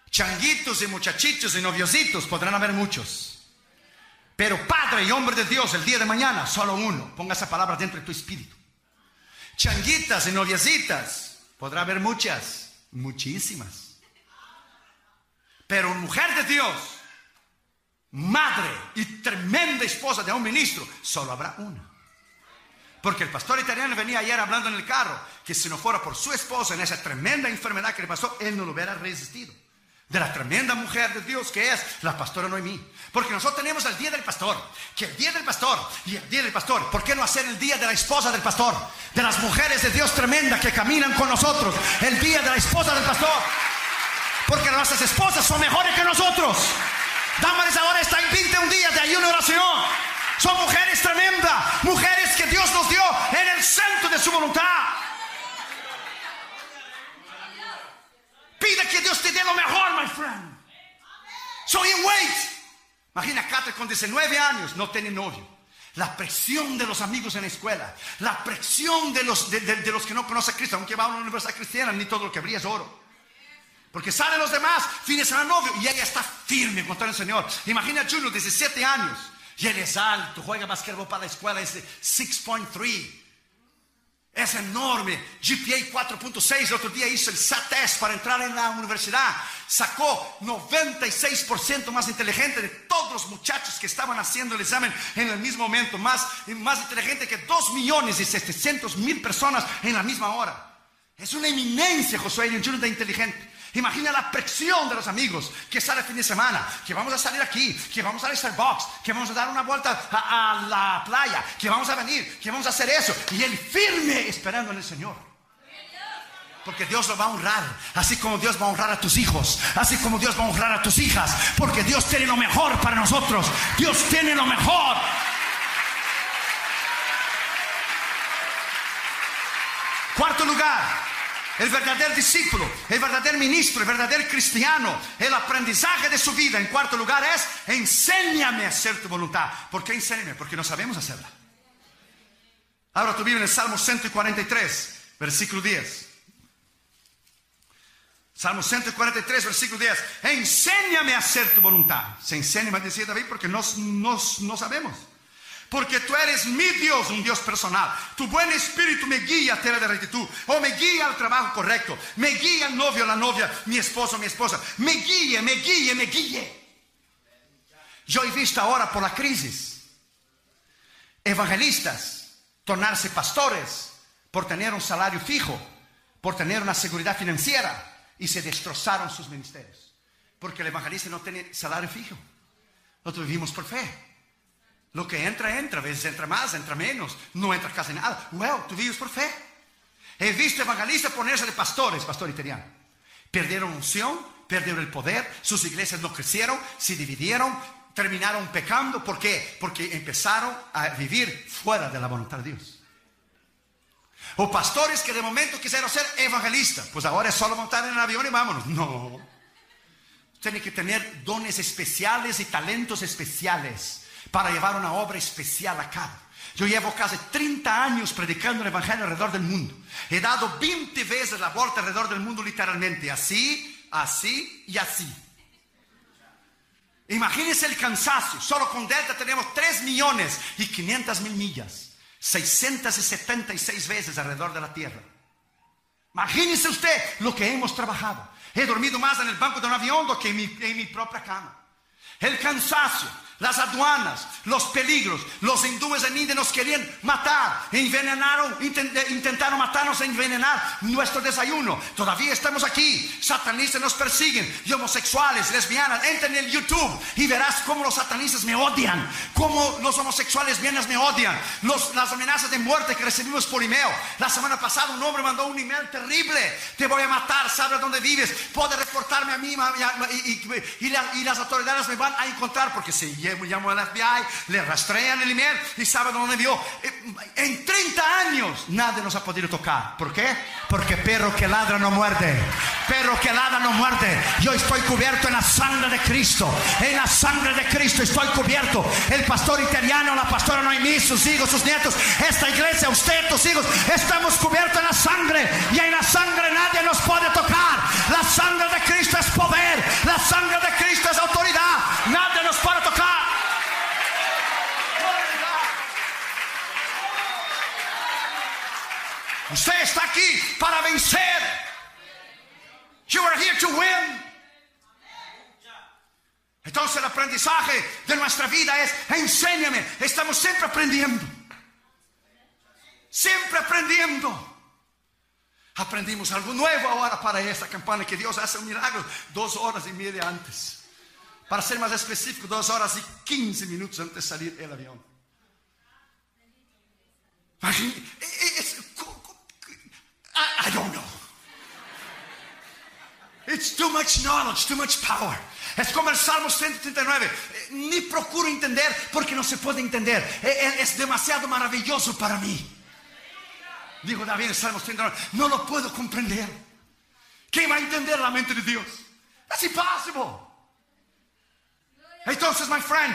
Changuitos y muchachitos y noviositos podrán haber muchos. Pero Padre y hombre de Dios, el día de mañana, solo uno. Ponga esa palabra dentro de tu espíritu. Changuitas y noviecitas, podrá haber muchas. Muchísimas. Pero mujer de Dios, madre y tremenda esposa de un ministro, solo habrá una. Porque el pastor italiano venía ayer hablando en el carro que si no fuera por su esposa en esa tremenda enfermedad que le pasó, él no lo hubiera resistido. De la tremenda mujer de Dios que es la pastora Noemí. Porque nosotros tenemos el día del pastor. Que el día del pastor y el día del pastor, ¿por qué no hacer el día de la esposa del pastor? De las mujeres de Dios tremenda que caminan con nosotros. El día de la esposa del pastor. Porque nuestras esposas son mejores que nosotros. Dámales ahora está en 21 días de ayuno y oración. Son mujeres tremendas, mujeres que Dios nos dio en el centro de su voluntad. Pide que Dios te dé lo mejor, my friend. So you wait. Imagina Kate con 19 años, no tiene novio. La presión de los amigos en la escuela, la presión de los, de, los que no conocen a Cristo, aunque va a una universidad cristiana, ni todo lo que brilla es oro. Porque salen los demás, fines a novio, y ella está firme contra el Señor. Imagina a Julio, 17 años, y él es alto, juega basquetbol para la escuela, es 6.3. Es enorme, GPA 4.6, el otro día hizo el SAT para entrar en la universidad. Sacó 96% más inteligente de todos los muchachos que estaban haciendo el examen en el mismo momento. Más, más inteligente que 2 millones y 700 mil personas en la misma hora. Es una eminencia Josué Junior de inteligente. Imagina la presión de los amigos que sale el fin de semana, que vamos a salir aquí, que vamos a Starbucks, que vamos a dar una vuelta a, la playa, que vamos a venir, que vamos a hacer eso. Y él firme esperando en el Señor. Porque Dios lo va a honrar, así como Dios va a honrar a tus hijos, así como Dios va a honrar a tus hijas, porque Dios tiene lo mejor para nosotros. Dios tiene lo mejor. Cuarto lugar, el verdadero discípulo, el verdadero ministro, el verdadero cristiano, el aprendizaje de su vida, en cuarto lugar, es enséñame a hacer tu voluntad. ¿Por qué enséñame? Porque no sabemos hacerla. Ahora tú vives en el Salmo 143, versículo 10. Salmo 143, versículo 10. Enséñame a hacer tu voluntad. Se enseña, decía David, porque no, no, no sabemos. Porque tú eres mi Dios, un Dios personal. Tu buen espíritu me guía a tierra de rectitud. O me guía al trabajo correcto. Me guía el novio, la novia, mi esposo, mi esposa. Me guíe, me guíe, me guíe. Yo he visto ahora por la crisis evangelistas tornarse pastores por tener un salario fijo, por tener una seguridad financiera y se destrozaron sus ministerios. Porque el evangelista no tiene salario fijo. Nosotros vivimos por fe. Lo que entra, entra. A veces entra más, entra menos. No entra casi nada. Well, tú vives por fe. He visto evangelistas ponerse de pastores, pastor italiano. Perdieron unción, perdieron el poder, sus iglesias no crecieron, se dividieron, terminaron pecando. ¿Por qué? Porque empezaron a vivir fuera de la voluntad de Dios. O pastores que de momento quisieron ser evangelistas. Pues ahora es solo montar en el avión y vámonos. No. Tiene que tener dones especiales y talentos especiales para llevar una obra especial a cabo. Yo llevo casi 30 años predicando el Evangelio alrededor del mundo. He dado 20 veces la vuelta alrededor del mundo literalmente, así, así y así. Imagínense el cansancio. Solo con Delta tenemos 3 millones y 500 mil millas. 676 veces alrededor de la Tierra. Imagínese usted lo que hemos trabajado. He dormido más en el banco de un avión que en mi, en mi propia cama. El cansancio las aduanas, los peligros. Los hindúes en India nos querían matar, envenenaron, intentaron matarnos e envenenar nuestro desayuno. Todavía estamos aquí. Satanistas nos persiguen, y homosexuales, lesbianas. Entra en el YouTube y verás cómo los satanistas me odian, cómo los homosexuales vienes me odian, las amenazas de muerte que recibimos por email. La semana pasada un hombre mandó un email terrible: Te voy a matar, sabe dónde vives, puede reportarme a mí y, y las autoridades me van a encontrar porque si llamo al FBI, le rastrean el email y sabe dónde vio. Eh, en 30 años nadie nos ha podido tocar. ¿Por qué? Porque perro que ladra no muerde. Perro que ladra no muerde. Yo estoy cubierto en la sangre de Cristo. En la sangre de Cristo estoy cubierto. El pastor italiano, la pastora Noemí, sus hijos, sus nietos, esta iglesia, usted, tus hijos, estamos cubiertos en la sangre. Y en la sangre nadie nos puede tocar. La sangre de Cristo es poder. La sangre de Cristo es autoridad. Nadie nos puede tocar. Usted está aquí para vencer. You are here to win. Entonces el aprendizaje de nuestra vida es, enséñame, estamos siempre aprendiendo. Siempre aprendiendo. Aprendimos algo nuevo ahora para esta campaña, que Dios hace un milagro dos horas y media antes. Para ser más específico, dos horas y quince minutos antes de salir el avión. I don't know. It's too much knowledge, too much power. Es como el Salmo 139. Eh, ni procuro entender porque no se puede entender. Eh, eh, es demasiado maravilloso para mí. Dijo David en el Salmo 139. No lo puedo comprender. ¿Quién va a entender la mente de Dios? Es imposible. Entonces, my friend,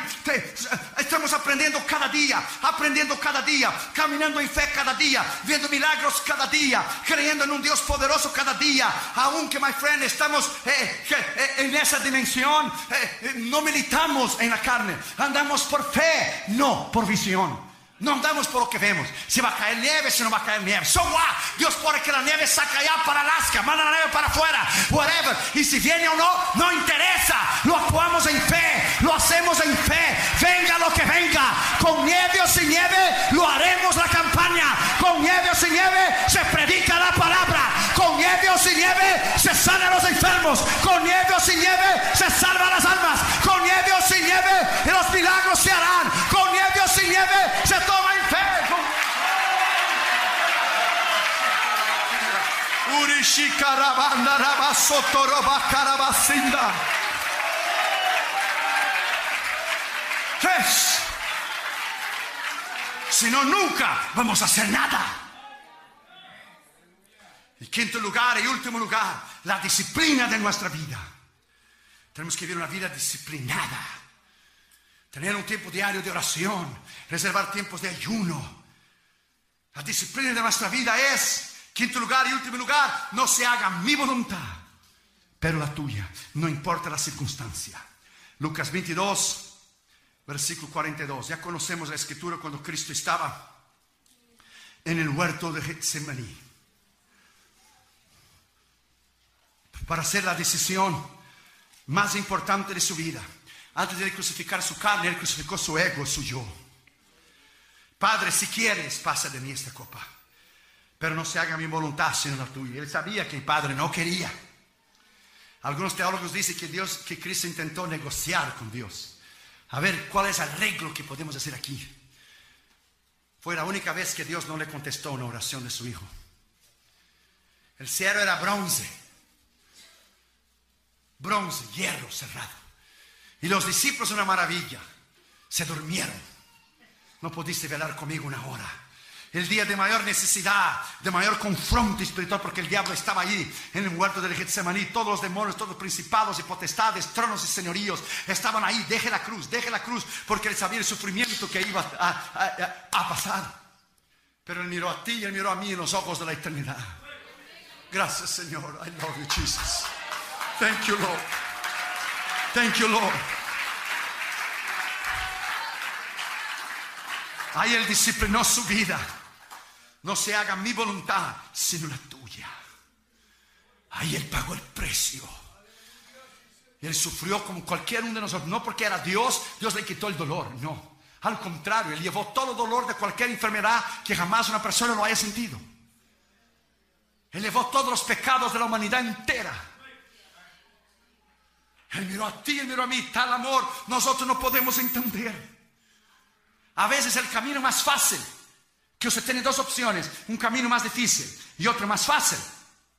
estamos aprendiendo cada día, aprendiendo cada día, caminando en fe cada día, viendo milagros cada día, creyendo en un Dios poderoso cada día. Aunque, my friend, estamos eh, eh, en esa dimensión, eh, no militamos en la carne, andamos por fe, no por visión. No andamos por lo que vemos. Si va a caer nieve, si no va a caer nieve. So what? Dios pone que la nieve saca allá para Alaska, manda la nieve para afuera, whatever. Y si viene o no, no interesa. Lo actuamos en fe, lo hacemos en fe. Venga lo que venga. Con nieve o sin nieve, lo haremos la campaña. Con nieve o sin nieve, se predica la palabra. Con nieve o sin nieve, se sanan los enfermos. Con nieve o sin nieve, se salvan las almas. Con nieve o sin nieve, los milagros se harán. Con nieve o sin nieve, se toma. Urishikarabanda rabasotoroba carabacinda. Es. Si no, nunca vamos a hacer nada. Y quinto lugar y último lugar, la disciplina de nuestra vida. Tenemos que vivir una vida disciplinada. Tener un tiempo diario de oración, reservar tiempos de ayuno. La disciplina de nuestra vida es, quinto lugar y último lugar, no se haga mi voluntad, pero la tuya, no importa la circunstancia. Lucas 22, versículo 42. Ya conocemos la escritura cuando Cristo estaba en el huerto de Getsemaní. Para hacer la decisión más importante de su vida. Antes de crucificar su carne, él crucificó su ego, su yo. Padre, si quieres, pasa de mí esta copa. Pero no se haga mi voluntad, sino la tuya. Él sabía que el Padre no quería. Algunos teólogos dicen que Dios, que Cristo intentó negociar con Dios. A ver, ¿cuál es el arreglo que podemos hacer aquí? Fue la única vez que Dios no le contestó una oración de su hijo. El cielo era bronce. Bronce, hierro cerrado. Y los discípulos, una maravilla, se durmieron. No pudiste velar conmigo una hora. El día de mayor necesidad, de mayor confronto espiritual, porque el diablo estaba allí en el huerto del Getsemaní. Todos los demonios, todos los principados y potestades, tronos y señoríos estaban ahí. Deje la cruz, deje la cruz, porque él sabía el sufrimiento que iba a, a pasar. Pero él miró a ti y él miró a mí en los ojos de la eternidad. Gracias, Señor. I love you, Jesus. Thank you, Lord. Thank you, Lord. Ahí Él disciplinó su vida. No se haga mi voluntad, sino la tuya. Ahí Él pagó el precio. Él sufrió como cualquier uno de nosotros. No porque era Dios, Dios le quitó el dolor. No. Al contrario, Él llevó todo el dolor de cualquier enfermedad que jamás una persona lo haya sentido. Él llevó todos los pecados de la humanidad entera. Él miró a ti, Él miró a mí, tal amor, nosotros no podemos entender. A veces el camino más fácil, que usted tiene dos opciones, un camino más difícil y otro más fácil.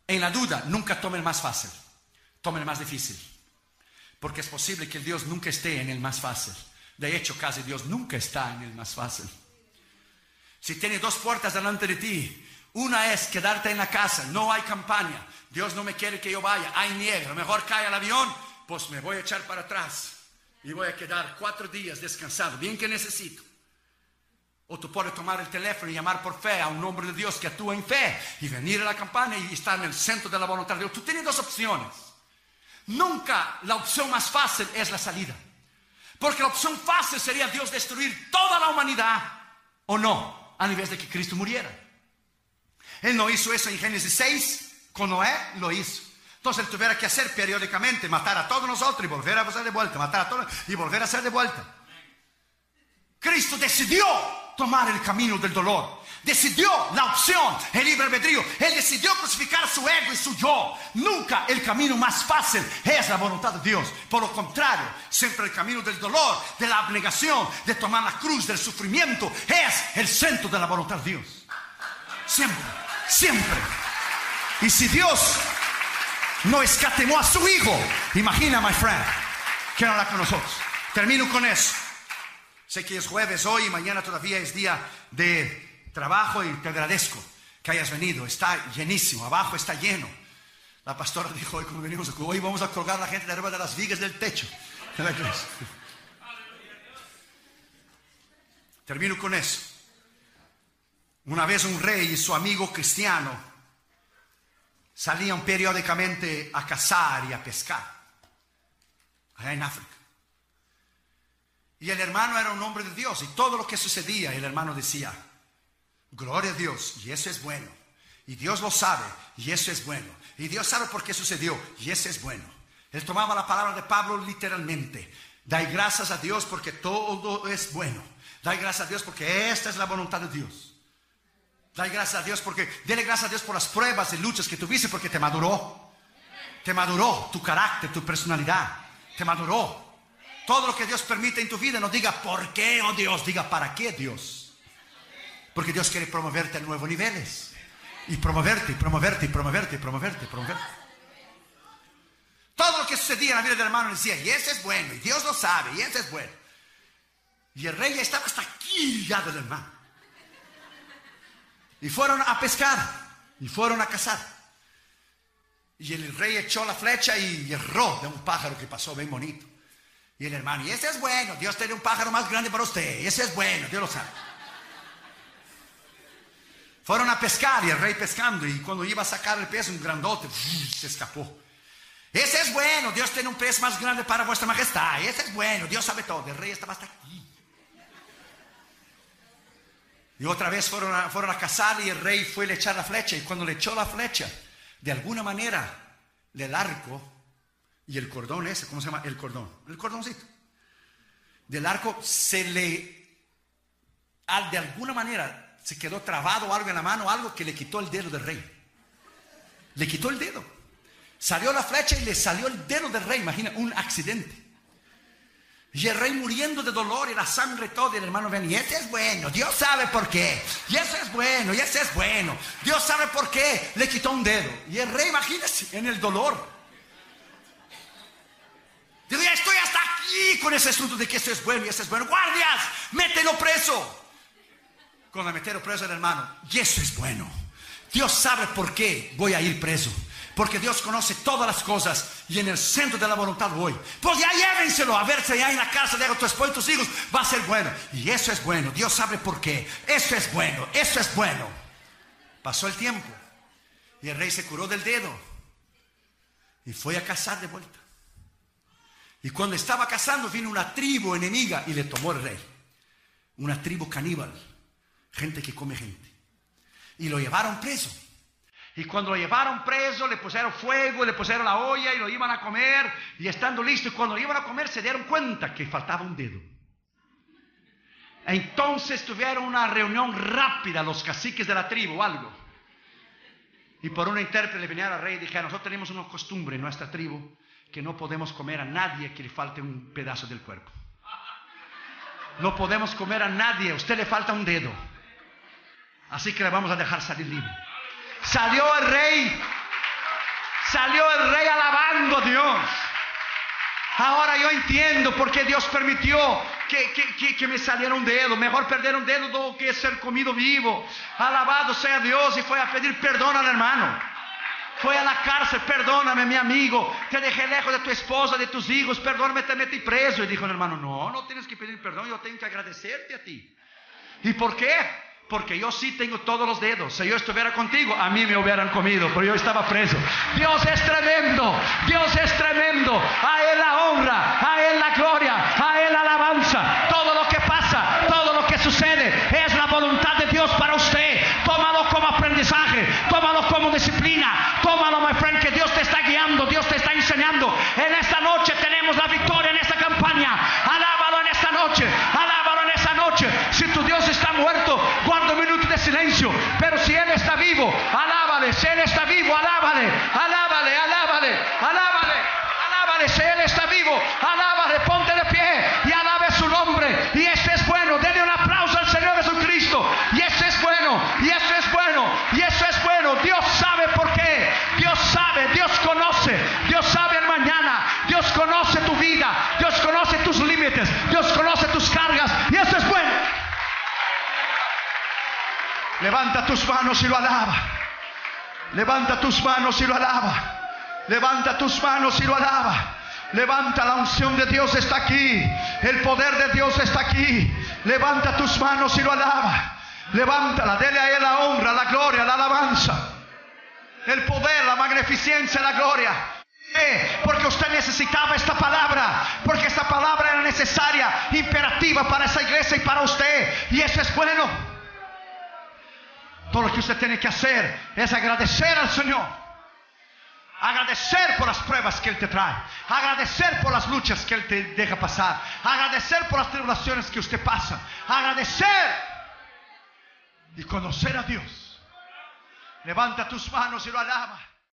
En la duda, nunca tome el más fácil, tome el más difícil. Porque es posible que Dios nunca esté en el más fácil. De hecho, casi Dios nunca está en el más fácil. Si tiene dos puertas delante de ti, una es quedarte en la casa, no hay campaña, Dios no me quiere que yo vaya, hay nieve, lo mejor cae el avión, pues me voy a echar para atrás y voy a quedar cuatro días descansado, bien que necesito. O tú puedes tomar el teléfono y llamar por fe a un hombre de Dios que actúa en fe y venir a la campaña y estar en el centro de la voluntad de Dios. Tú tienes dos opciones. Nunca la opción más fácil es la salida. Porque la opción fácil sería Dios destruir toda la humanidad o no, a nivel de que Cristo muriera. Él no hizo eso en Génesis 6, con Noé lo hizo. Entonces él tuviera que hacer periódicamente, matar a todos nosotros y volver a hacer de vuelta, matar a todos y volver a hacer de vuelta. Cristo decidió tomar el camino del dolor. Decidió la opción, el libre albedrío. Él decidió crucificar su ego y su yo. Nunca el camino más fácil es la voluntad de Dios. Por lo contrario, siempre el camino del dolor, de la abnegación, de tomar la cruz, del sufrimiento, es el centro de la voluntad de Dios. Siempre, siempre. Y si Dios no escatimó a su hijo. Imagina, my friend, que no la con nosotros. Termino con eso. Sé que es jueves hoy y mañana todavía es día de trabajo y te agradezco que hayas venido. Está llenísimo, abajo está lleno. La pastora dijo hoy cuando venimos, hoy vamos a colgar a la gente de arriba de las vigas del techo. Termino con eso. Una vez un rey y su amigo cristiano salían periódicamente a cazar y a pescar, allá en África. Y el hermano era un hombre de Dios y todo lo que sucedía, el hermano decía, gloria a Dios, y eso es bueno. Y Dios lo sabe, y eso es bueno. Y Dios sabe por qué sucedió, y eso es bueno. Él tomaba la palabra de Pablo literalmente. Dai gracias a Dios porque todo es bueno. Dai gracias a Dios porque esta es la voluntad de Dios. Dale gracias a Dios porque, dele gracias a Dios por las pruebas y luchas que tuviste porque te maduró. Te maduró tu carácter, tu personalidad. Te maduró. Todo lo que Dios permite en tu vida, no diga por qué, oh Dios, diga para qué Dios. Porque Dios quiere promoverte a nuevos niveles. Y promoverte, y promoverte, y promoverte, y promoverte, promoverte. Todo lo que sucedía en la vida del hermano decía, y ese es bueno, y Dios lo sabe, y ese es bueno. Y el rey ya estaba hasta aquí ya del hermano. Y fueron a pescar y fueron a cazar. Y el rey echó la flecha y erró de un pájaro que pasó bien bonito. Y el hermano, y ese es bueno, Dios tiene un pájaro más grande para usted, ese es bueno, Dios lo sabe. Fueron a pescar y el rey pescando y cuando iba a sacar el pez, un grandote, se escapó. Ese es bueno, Dios tiene un pez más grande para vuestra majestad, ese es bueno, Dios sabe todo. El rey estaba hasta aquí. Y otra vez fueron a, fueron a cazar y el rey fue a echar la flecha. Y cuando le echó la flecha, de alguna manera, del arco y el cordón ese, ¿cómo se llama? El cordón, el cordoncito. Del arco se le, de alguna manera, se quedó trabado algo en la mano, algo que le quitó el dedo del rey. Le quitó el dedo. Salió la flecha y le salió el dedo del rey. Imagina, un accidente. Y el rey muriendo de dolor y la sangre todo. Y el hermano ven, y ese es bueno. Dios sabe por qué. Y ese es bueno. Y ese es bueno. Dios sabe por qué. Le quitó un dedo. Y el rey, imagínese, en el dolor. Digo, ya estoy hasta aquí con ese asunto de que eso es bueno y ese es bueno. Guardias, mételo preso. Cuando metieron preso el hermano, y eso es bueno. Dios sabe por qué voy a ir preso. Porque Dios conoce todas las cosas y en el centro de la voluntad voy. Pues ya llévenselo a ver si allá en la casa de tu esposo y tus hijos va a ser bueno. Y eso es bueno. Dios sabe por qué. Eso es bueno. Eso es bueno. Pasó el tiempo y el rey se curó del dedo y fue a cazar de vuelta. Y cuando estaba cazando vino una tribu enemiga y le tomó el rey. Una tribu caníbal. Gente que come gente. Y lo llevaron preso. Y cuando lo llevaron preso, le pusieron fuego, le pusieron la olla y lo iban a comer. Y estando listo, y cuando lo iban a comer, se dieron cuenta que faltaba un dedo. Entonces tuvieron una reunión rápida los caciques de la tribu o algo. Y por una intérprete vinieron al rey y dijeron, nosotros tenemos una costumbre en nuestra tribu que no podemos comer a nadie que le falte un pedazo del cuerpo. No podemos comer a nadie, a usted le falta un dedo. Así que le vamos a dejar salir libre. Salió el rey. Salió el rey alabando a Dios. Ahora yo entiendo por qué Dios permitió que, que, me saliera un dedo. Mejor perder un dedo do que ser comido vivo. Alabado sea Dios. Y fue a pedir perdón al hermano. Fue a la cárcel, perdóname mi amigo, te dejé lejos de tu esposa, de tus hijos, perdóname, te metí preso. Y dijo el hermano, no, no tienes que pedir perdón, yo tengo que agradecerte a ti. ¿Y por qué? Porque yo sí tengo todos los dedos. Si yo estuviera contigo, a mí me hubieran comido, pero yo estaba preso. Dios es tremendo, Dios es tremendo. A Él la honra, a Él la gloria, vivo, alábale, si Él está vivo, alábale, alábale, alábale, alábale, alábale, si Él está vivo, alábale, ponte de pie y alabe su nombre. Y ese Levanta tus manos y lo alaba. Levanta tus manos y lo alaba. Levanta tus manos y lo alaba. Levanta la unción de Dios está aquí. El poder de Dios está aquí. Levanta tus manos y lo alaba. Levántala, dele a Él la honra, la gloria, la alabanza. El poder, la magnificencia, la gloria. Porque usted necesitaba esta palabra. Porque esta palabra era necesaria, imperativa para esa iglesia y para usted. Y eso es bueno. Todo lo que usted tiene que hacer es agradecer al Señor. Agradecer por las pruebas que Él te trae. Agradecer por las luchas que Él te deja pasar. Agradecer por las tribulaciones que usted pasa. Agradecer y conocer a Dios. Levanta tus manos y lo alaba.